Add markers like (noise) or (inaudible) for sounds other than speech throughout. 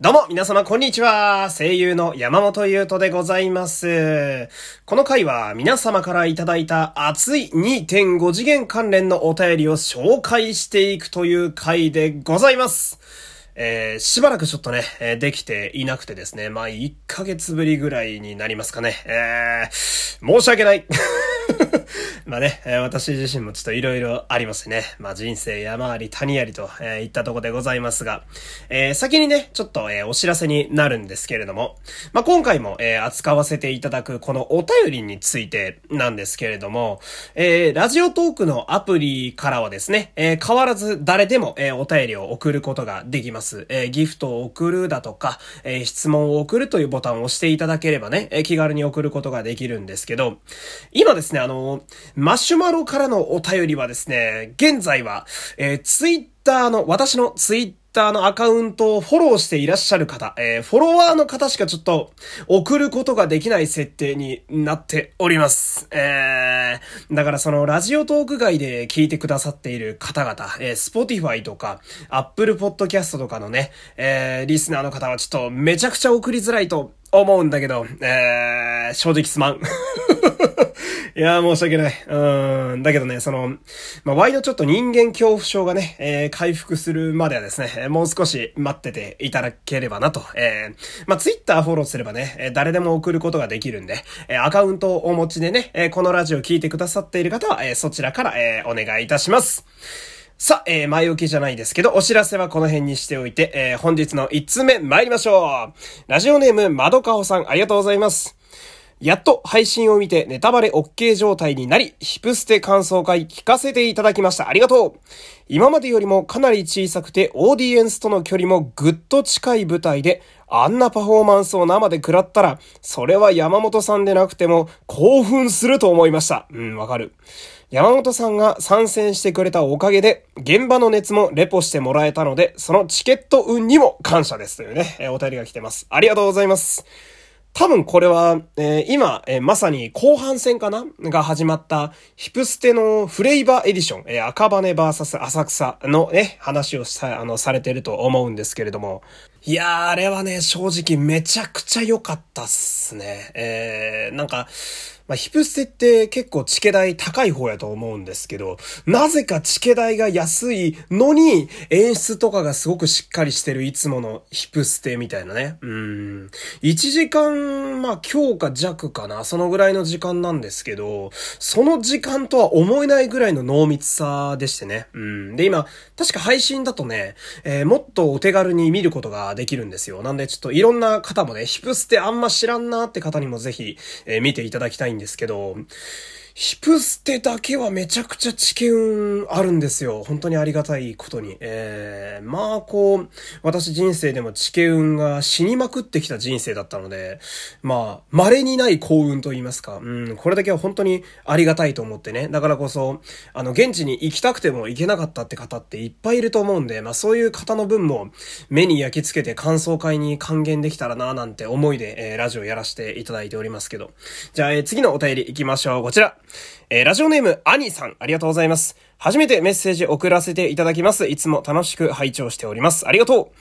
どうも、皆様、こんにちは。声優の山本優斗でございます。この回は、皆様からいただいた熱い2.5次元関連のお便りを紹介していくという回でございます。えー、しばらくちょっとね、えー、できていなくてですね、まあ、1ヶ月ぶりぐらいになりますかね。えー、申し訳ない。(laughs) まあね、私自身もちょっと色々ありますね。まあ人生山あり谷ありと、えー、いったとこでございますが、えー、先にね、ちょっと、えー、お知らせになるんですけれども、まあ今回も、えー、扱わせていただくこのお便りについてなんですけれども、えー、ラジオトークのアプリからはですね、えー、変わらず誰でも、えー、お便りを送ることができます。。えー、ギフトを送るだとか、えー、質問を送るというボタンを押していただければね、えー、気軽に送ることができるんですけど、今ですね、のマシュマロからのお便りはですね、現在は、えー、ツイッターの、私のツイッターのアカウントをフォローしていらっしゃる方、えー、フォロワーの方しかちょっと送ることができない設定になっております。えー、だからそのラジオトーク外で聞いてくださっている方々、えー、Spotify とか Apple Podcast とかのね、えー、リスナーの方はちょっとめちゃくちゃ送りづらいと思うんだけど、えー、正直すまん。(laughs) いや申し訳ない。うん。だけどね、その、まあ、ワイドちょっと人間恐怖症がね、えー、回復するまではですね、もう少し待ってていただければなと。えー、まあ、ツイッターフォローすればね、え誰でも送ることができるんで、えアカウントをお持ちでね、えこのラジオ聞いてくださっている方は、えそちらから、えお願いいたします。さあ、えー、前置きじゃないですけど、お知らせはこの辺にしておいて、えー、本日の1通目参りましょう。ラジオネーム、まどかほさん、ありがとうございます。やっと配信を見てネタバレ OK 状態になり、ヒプステ感想会聞かせていただきました。ありがとう今までよりもかなり小さくてオーディエンスとの距離もぐっと近い舞台で、あんなパフォーマンスを生で食らったら、それは山本さんでなくても興奮すると思いました。うん、わかる。山本さんが参戦してくれたおかげで、現場の熱もレポしてもらえたので、そのチケット運にも感謝ですというね、えお便りが来てます。ありがとうございます。多分これは、えー、今、えー、まさに後半戦かな？が始まったヒプステのフレイバーエディション、えー、赤羽バーサス浅草のね、話をさ、あの、されてると思うんですけれども、いやー、あれはね、正直めちゃくちゃ良かったっすね。えー、なんか、まあ、ヒプステって結構チケ代高い方やと思うんですけど、なぜかチケ代が安いのに、演出とかがすごくしっかりしてるいつものヒプステみたいなね。うん。1時間、まあ、今日か弱かな。そのぐらいの時間なんですけど、その時間とは思えないぐらいの濃密さでしてね。うん。で、今、確か配信だとね、えー、もっとお手軽に見ることができるんですよ。なんでちょっといろんな方もね、ヒプステあんま知らんなって方にもぜひ、えー、見ていただきたいんですけど、ヒプステだけはめちゃくちゃ知見あるんですよ。本当にありがたいことに。えー、まあこう、私人生でも知見が死にまくってきた人生だったので、まあ、稀にない幸運と言いますか。うん、これだけは本当にありがたいと思ってね。だからこそ、あの、現地に行きたくても行けなかったって方っていっぱいいると思うんで、まあそういう方の分も目に焼き付けて感想会に還元できたらななんて思いで、えー、ラジオやらせていただいておりますけど。じゃあ、えー、次のお便り行きましょう。こちら。えー、ラジオネーム、アニさん、ありがとうございます。初めてメッセージ送らせていただきます。いつも楽しく拝聴しております。ありがとう。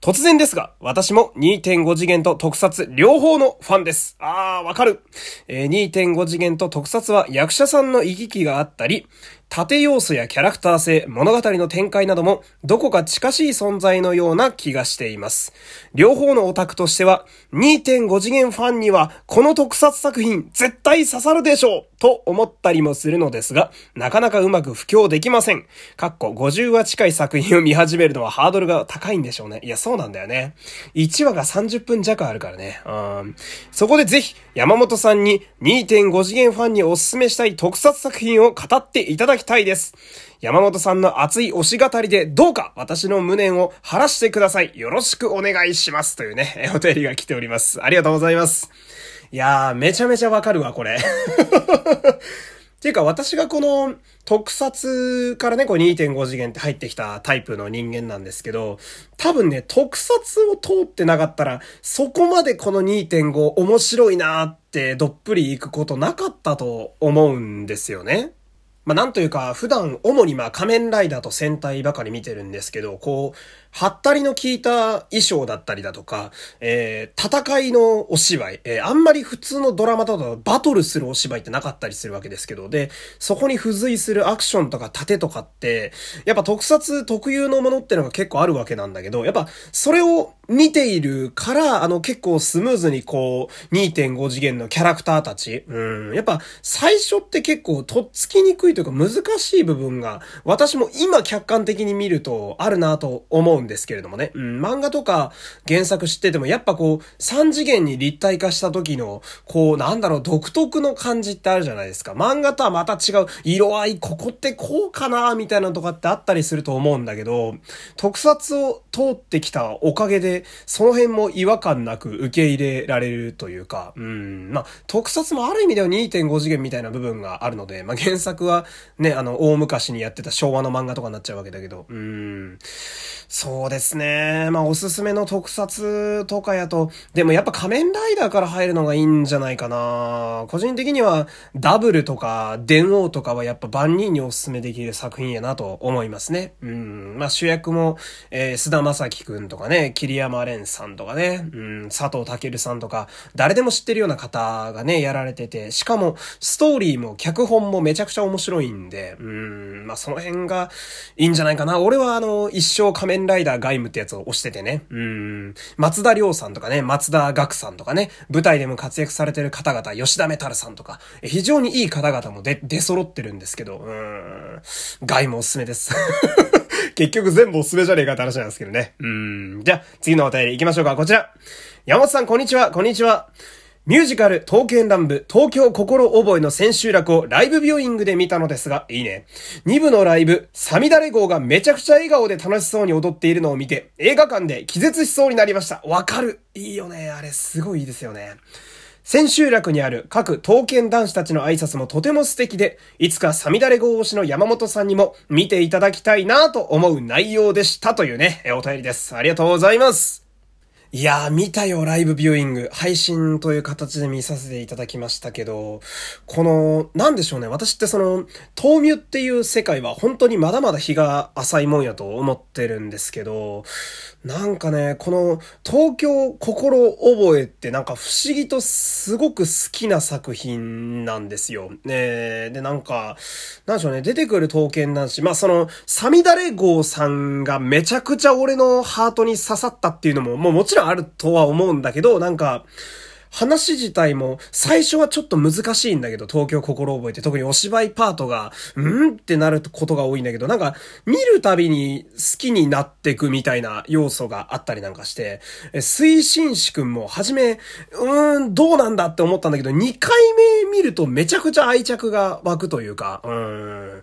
突然ですが、私も2.5次元と特撮両方のファンです。あー、わかる。えー、2.5次元と特撮は役者さんの行き来があったり、縦要素やキャラクター性、物語の展開などもどこか近しい存在のような気がしています。両方のオタクとしては2.5次元ファンにはこの特撮作品絶対刺さるでしょうと思ったりもするのですが、なかなかうまく布教できません。かっこ50話近い作品を見始めるのはハードルが高いんでしょうね。いや、そうなんだよね。1話が30分弱あるからね。うん。そこでぜひ山本さんに2.5次元ファンにおすすめしたい特撮作品を語っていただきたいです。山本さんの熱い推し語りでどうか私の無念を晴らしてください。よろしくお願いします。というね、お便りが来ております。ありがとうございます。いやー、めちゃめちゃわかるわ、これ。っ (laughs) ていうか私がこの特撮からね、こう2.5次元って入ってきたタイプの人間なんですけど、多分ね、特撮を通ってなかったら、そこまでこの2.5面白いなーってどっぷり行くことなかったと思うんですよね。まあ、なんというか、普段、主にまあ仮面ライダーと戦隊ばかり見てるんですけど、こう、はったりの効いた衣装だったりだとか、えー、戦いのお芝居、えー、あんまり普通のドラマだとバトルするお芝居ってなかったりするわけですけど、で、そこに付随するアクションとか盾とかって、やっぱ特撮特有のものってのが結構あるわけなんだけど、やっぱそれを見ているから、あの結構スムーズにこう、2.5次元のキャラクターたち、うん、やっぱ最初って結構とっつきにくいというか難しい部分が、私も今客観的に見るとあるなと思うんですけれどもね。うん、漫画とか原作知っててもやっぱこう、3次元に立体化した時の、こう、なんだろう、独特の感じってあるじゃないですか。漫画とはまた違う、色合い、ここってこうかなみたいなのとかってあったりすると思うんだけど、特撮を通ってきたおかげで、その辺も違和感なく受け入れられるというか、うん、まあ、特撮もある意味では2.5次元みたいな部分があるので、まあ、原作はね、あの、大昔にやってた昭和の漫画とかになっちゃうわけだけど、うん、そうですね。まあ、おすすめの特撮とかやと、でもやっぱ仮面ライダーから入るのがいいんじゃないかな。個人的には、ダブルとか、電王とかはやっぱ万人におすすめできる作品やなと思いますね。うん。まあ、主役も、えー、菅田正樹くんとかね、桐山蓮さんとかね、うん、佐藤健さんとか、誰でも知ってるような方がね、やられてて、しかも、ストーリーも脚本もめちゃくちゃ面白い白いんで、うん、まあ、その辺がいいんじゃないかな。俺はあの、一生仮面ライダーガイムってやつを押しててね、うん、松田亮さんとかね、松田岳さんとかね、舞台でも活躍されてる方々、吉田メタルさんとか、非常にいい方々も出、出揃ってるんですけど、うん、ガイムおすすめです。(laughs) 結局全部おすすめじゃねえかって話なんですけどね。うん。じゃあ、次のお便り行きましょうか。こちら。山本さん、こんにちは。こんにちは。ミュージカル、刀剣乱舞、東京心覚えの千秋楽をライブビューイングで見たのですが、いいね。2部のライブ、サミダレ号がめちゃくちゃ笑顔で楽しそうに踊っているのを見て、映画館で気絶しそうになりました。わかる。いいよね。あれ、すごいいいですよね。千秋楽にある各刀剣男子たちの挨拶もとても素敵で、いつかサミダレ号推しの山本さんにも見ていただきたいなと思う内容でしたというね、お便りです。ありがとうございます。いやー、見たよ、ライブビューイング。配信という形で見させていただきましたけど、この、なんでしょうね。私ってその、豆乳っていう世界は本当にまだまだ日が浅いもんやと思ってるんですけど、なんかね、この、東京心覚えってなんか不思議とすごく好きな作品なんですよ。ねで、なんか、なんでしょうね、出てくる刀剣男子。まあその、サミダレ号さんがめちゃくちゃ俺のハートに刺さったっていうのも、もうもちろんあるとは思うんだけど、なんか、話自体も最初はちょっと難しいんだけど、東京心覚えて特にお芝居パートが、うんってなることが多いんだけど、なんか見るたびに好きになってくみたいな要素があったりなんかして、推進士くんも初め、うーん、どうなんだって思ったんだけど、2回目見るとめちゃくちゃ愛着が湧くというか、うーん。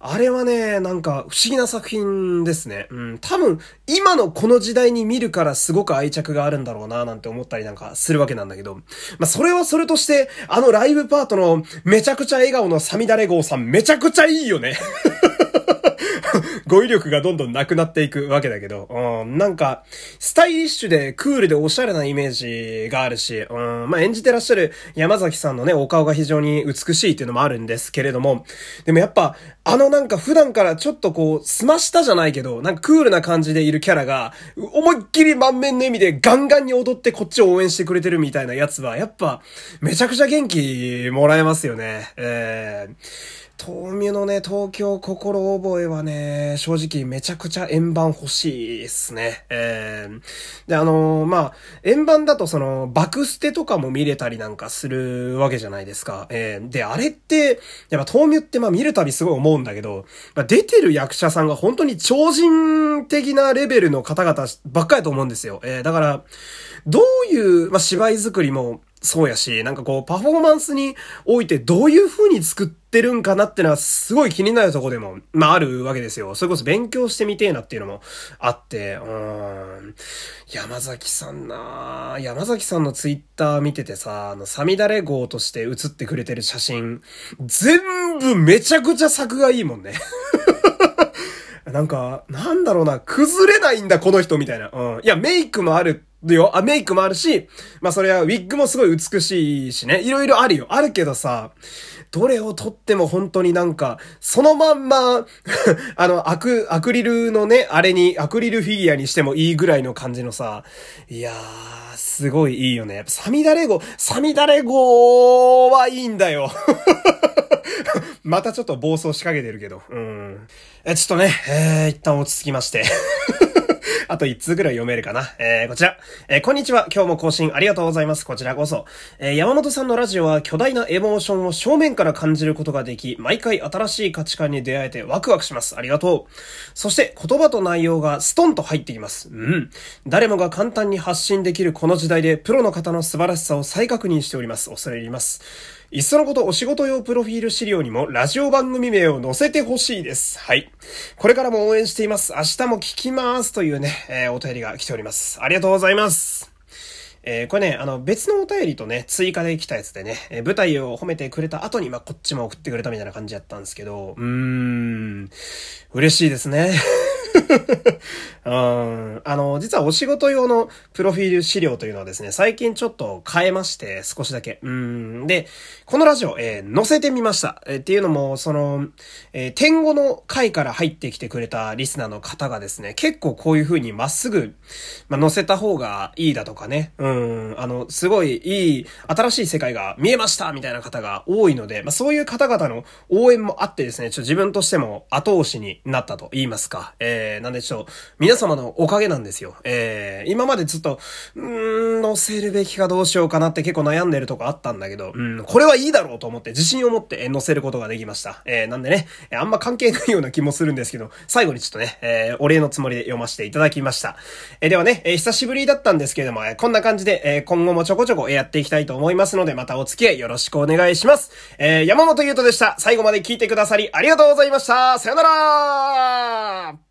あれはね、なんか不思議な作品ですね。うん、多分今のこの時代に見るからすごく愛着があるんだろうななんて思ったりなんかするわけなんだけど、まあ、それはそれとして、あのライブパートのめちゃくちゃ笑顔のサミダレ号さんめちゃくちゃいいよね。(laughs) (laughs) 語彙力がどんどんなくなっていくわけだけど、うん、なんか、スタイリッシュでクールでおしゃれなイメージがあるし、うん、まあ、演じてらっしゃる山崎さんのね、お顔が非常に美しいっていうのもあるんですけれども、でもやっぱ、あのなんか普段からちょっとこう、すましたじゃないけど、なんかクールな感じでいるキャラが、思いっきり満面の意味でガンガンに踊ってこっちを応援してくれてるみたいなやつは、やっぱ、めちゃくちゃ元気もらえますよね。えー。豆乳のね、東京心覚えはね、正直めちゃくちゃ円盤欲しいっすね。えー、で、あのー、まあ、円盤だとその、バクステとかも見れたりなんかするわけじゃないですか。えー、で、あれって、やっぱ豆乳ってまあ見るたびすごい思うんだけど、まあ、出てる役者さんが本当に超人的なレベルの方々ばっかりと思うんですよ。えー、だから、どういう、まあ、芝居作りも、そうやし、なんかこう、パフォーマンスにおいてどういう風に作ってるんかなってのはすごい気になるとこでも、まああるわけですよ。それこそ勉強してみてえなっていうのもあって、うん。山崎さんな山崎さんのツイッター見ててさ、あの、サミダレ号として写ってくれてる写真、全部めちゃくちゃ作がいいもんね。(laughs) なんか、なんだろうな、崩れないんだ、この人、みたいな。うん。いや、メイクもあるよ。あ、メイクもあるし、まあそれはウィッグもすごい美しいしね。いろいろあるよ。あるけどさ、どれを撮っても本当になんか、そのまんま (laughs) あの、アク、アクリルのね、あれに、アクリルフィギュアにしてもいいぐらいの感じのさ、いやー、すごいいいよね。サミダレゴ、サミダレゴはいいんだよ (laughs) またちょっと暴走しかけてるけど。うん。え、ちょっとね、えー、一旦落ち着きまして (laughs) (laughs) あと1通ぐらい読めるかな。えー、こちら。えー、こんにちは。今日も更新ありがとうございます。こちらこそ。えー、山本さんのラジオは巨大なエモーションを正面から感じることができ、毎回新しい価値観に出会えてワクワクします。ありがとう。そして言葉と内容がストンと入ってきます。うん。誰もが簡単に発信できるこの時代で、プロの方の素晴らしさを再確認しております。恐れ入ります。いっそのことお仕事用プロフィール資料にもラジオ番組名を載せてほしいです。はい。これからも応援しています。明日も聞きますというね、えー、お便りが来ております。ありがとうございます。えー、これね、あの、別のお便りとね、追加で来たやつでね、えー、舞台を褒めてくれた後に、まあ、こっちも送ってくれたみたいな感じやったんですけど、うーん、嬉しいですね。(laughs) うん。あの、実はお仕事用のプロフィール資料というのはですね、最近ちょっと変えまして、少しだけ。うん。で、このラジオ、えー、載せてみました。えー、っていうのも、その、えー、天語の回から入ってきてくれたリスナーの方がですね、結構こういう風にまっすぐ、ま、載せた方がいいだとかね。うん。あの、すごいいい、新しい世界が見えましたみたいな方が多いので、まあ、そういう方々の応援もあってですね、ちょっと自分としても後押しになったと言いますか。えー、なんでちょっと、皆様のおかげなんですよ。えー、今までずっと、うーん、載せるべきかどうしようかなって結構悩んでるとこあったんだけど、うん、これはいいだろうと思って自信を持って載せることができました。えー、なんでね、あんま関係ないような気もするんですけど、最後にちょっとね、えー、お礼のつもりで読ませていただきました。えー、ではね、えー、久しぶりだったんですけれども、えー、こんな感じで、えー、今後もちょこちょこやっていきたいと思いますので、またお付き合いよろしくお願いします。えー、山本優斗でした。最後まで聞いてくださりありがとうございました。さよなら